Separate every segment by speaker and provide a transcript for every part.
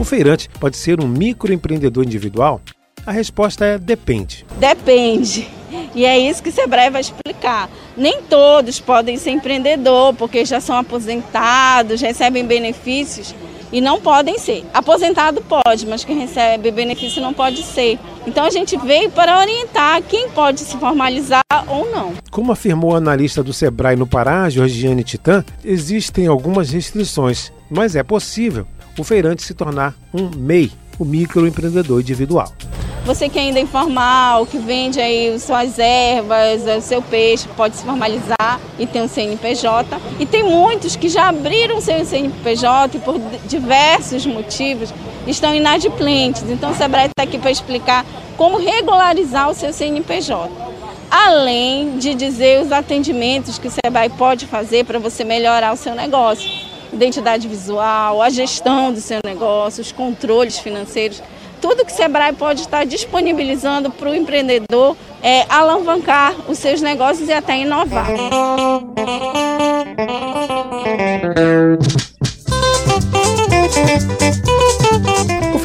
Speaker 1: O feirante pode ser um microempreendedor individual? A resposta é depende.
Speaker 2: Depende. E é isso que o Sebrae vai explicar. Nem todos podem ser empreendedor, porque já são aposentados, recebem benefícios e não podem ser. Aposentado pode, mas quem recebe benefício não pode ser. Então a gente veio para orientar quem pode se formalizar ou não.
Speaker 1: Como afirmou a analista do Sebrae no Pará, Georgiane Titã, existem algumas restrições, mas é possível o feirante se tornar um MEI, o microempreendedor individual.
Speaker 2: Você que ainda é informal, que vende aí suas ervas, o seu peixe, pode se formalizar e ter um CNPJ. E tem muitos que já abriram seu CNPJ e por diversos motivos estão inadimplentes. Então o Sebrae está aqui para explicar como regularizar o seu CNPJ. Além de dizer os atendimentos que o Sebrae pode fazer para você melhorar o seu negócio. Identidade visual, a gestão do seu negócio, os controles financeiros tudo que o Sebrae pode estar disponibilizando para o empreendedor é alavancar os seus negócios e até inovar.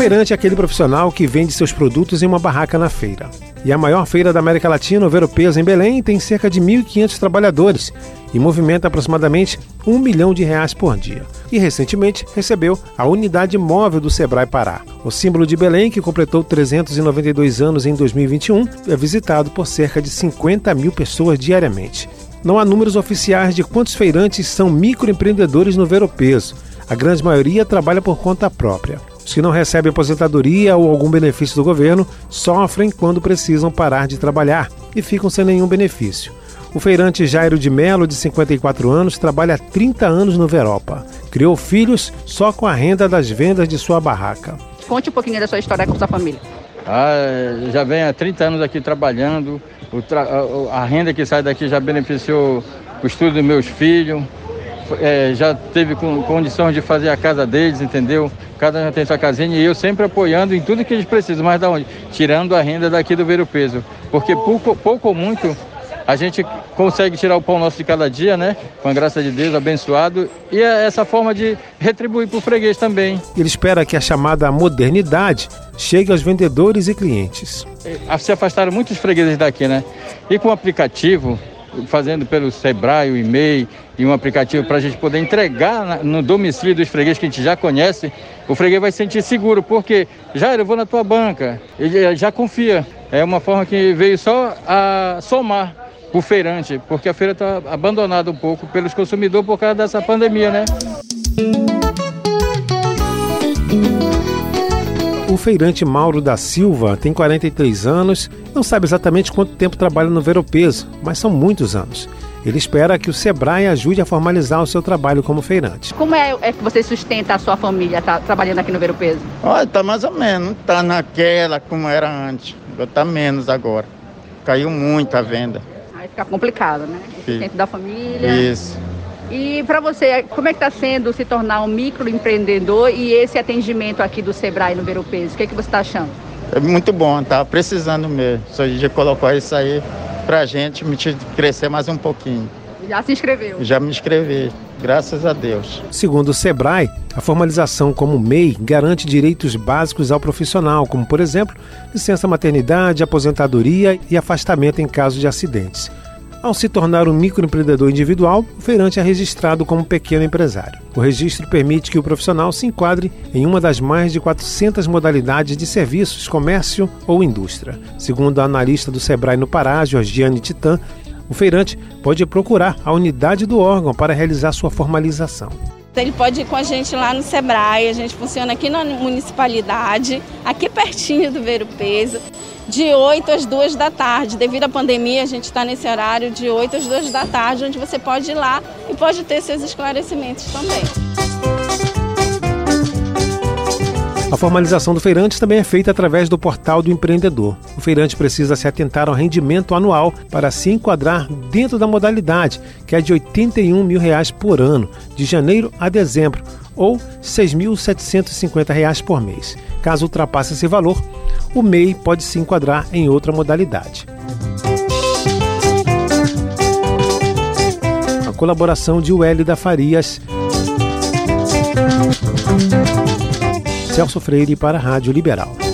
Speaker 1: Feirante é aquele profissional que vende seus produtos em uma barraca na feira. E a maior feira da América Latina, o Veropeso, em Belém, tem cerca de 1.500 trabalhadores e movimenta aproximadamente um milhão de reais por dia. E recentemente recebeu a unidade móvel do Sebrae Pará. O símbolo de Belém, que completou 392 anos em 2021, é visitado por cerca de 50 mil pessoas diariamente. Não há números oficiais de quantos feirantes são microempreendedores no Veropeso. A grande maioria trabalha por conta própria. Os que não recebem aposentadoria ou algum benefício do governo sofrem quando precisam parar de trabalhar e ficam sem nenhum benefício. O feirante Jairo de Melo, de 54 anos, trabalha há 30 anos no Veropa. Criou filhos só com a renda das vendas de sua barraca.
Speaker 3: Conte um pouquinho da sua história com sua família.
Speaker 4: Ah, já venho há 30 anos aqui trabalhando. Tra... A renda que sai daqui já beneficiou o estudo dos meus filhos. É, já teve condições de fazer a casa deles, entendeu? Cada um já tem sua casinha e eu sempre apoiando em tudo que eles precisam. Mas da onde? Tirando a renda daqui do Ver Peso. Porque pouco, pouco ou muito a gente consegue tirar o pão nosso de cada dia, né? Com a graça de Deus, abençoado. E é essa forma de retribuir para o freguês também.
Speaker 1: Ele espera que a chamada modernidade chegue aos vendedores e clientes.
Speaker 4: É, se afastaram muitos fregueses daqui, né? E com o aplicativo, fazendo pelo Sebrae, o e-mail e um aplicativo para a gente poder entregar no domicílio dos fregueses que a gente já conhece, o freguês vai se sentir seguro, porque já eu vou na tua banca, ele já confia. É uma forma que veio só a somar o feirante, porque a feira está abandonada um pouco pelos consumidores por causa dessa pandemia, né?
Speaker 1: O feirante Mauro da Silva tem 43 anos, não sabe exatamente quanto tempo trabalha no Veropeso, mas são muitos anos. Ele espera que o Sebrae ajude a formalizar o seu trabalho como feirante.
Speaker 3: Como é, é que você sustenta a sua família tá, trabalhando aqui no Veropeso?
Speaker 5: Olha, tá mais ou menos, não tá naquela como era antes. Tá menos agora. Caiu muito a venda
Speaker 3: fica complicado, né? Esse tempo da família.
Speaker 5: Isso.
Speaker 3: E para você, como é que está sendo se tornar um microempreendedor e esse atendimento aqui do Sebrae no Ver o Peso? O que, é que você está achando?
Speaker 5: É muito bom, tá precisando mesmo. Só gente colocou isso aí para a gente crescer mais um pouquinho.
Speaker 3: Já se inscreveu?
Speaker 5: Já me inscrevi, graças a Deus.
Speaker 1: Segundo o Sebrae, a formalização como MEI garante direitos básicos ao profissional, como, por exemplo, licença maternidade, aposentadoria e afastamento em caso de acidentes. Ao se tornar um microempreendedor individual, o feirante é registrado como pequeno empresário. O registro permite que o profissional se enquadre em uma das mais de 400 modalidades de serviços, comércio ou indústria. Segundo a analista do Sebrae no Pará, Georgiane Titã, o feirante pode procurar a unidade do órgão para realizar sua formalização.
Speaker 2: Ele pode ir com a gente lá no Sebrae, a gente funciona aqui na municipalidade, aqui pertinho do Ver o Peso de 8 às 2 da tarde. Devido à pandemia, a gente está nesse horário de 8 às 2 da tarde, onde você pode ir lá e pode ter seus esclarecimentos também.
Speaker 1: A formalização do feirante também é feita através do portal do empreendedor. O feirante precisa se atentar ao rendimento anual para se enquadrar dentro da modalidade, que é de 81 mil reais por ano, de janeiro a dezembro, ou R$ 6.750 por mês. Caso ultrapasse esse valor, o MEI pode se enquadrar em outra modalidade. A colaboração de Wélida Farias. Celso Freire para a Rádio Liberal.